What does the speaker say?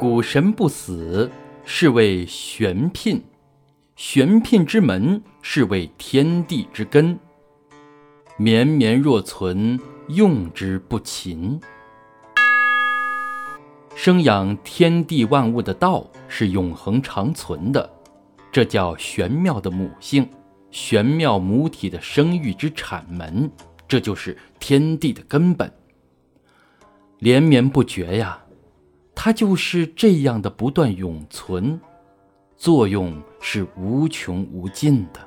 古神不死，是谓玄牝；玄牝之门，是谓天地之根。绵绵若存，用之不勤。生养天地万物的道是永恒长存的，这叫玄妙的母性，玄妙母体的生育之产门，这就是天地的根本。连绵不绝呀，它就是这样的不断永存，作用是无穷无尽的。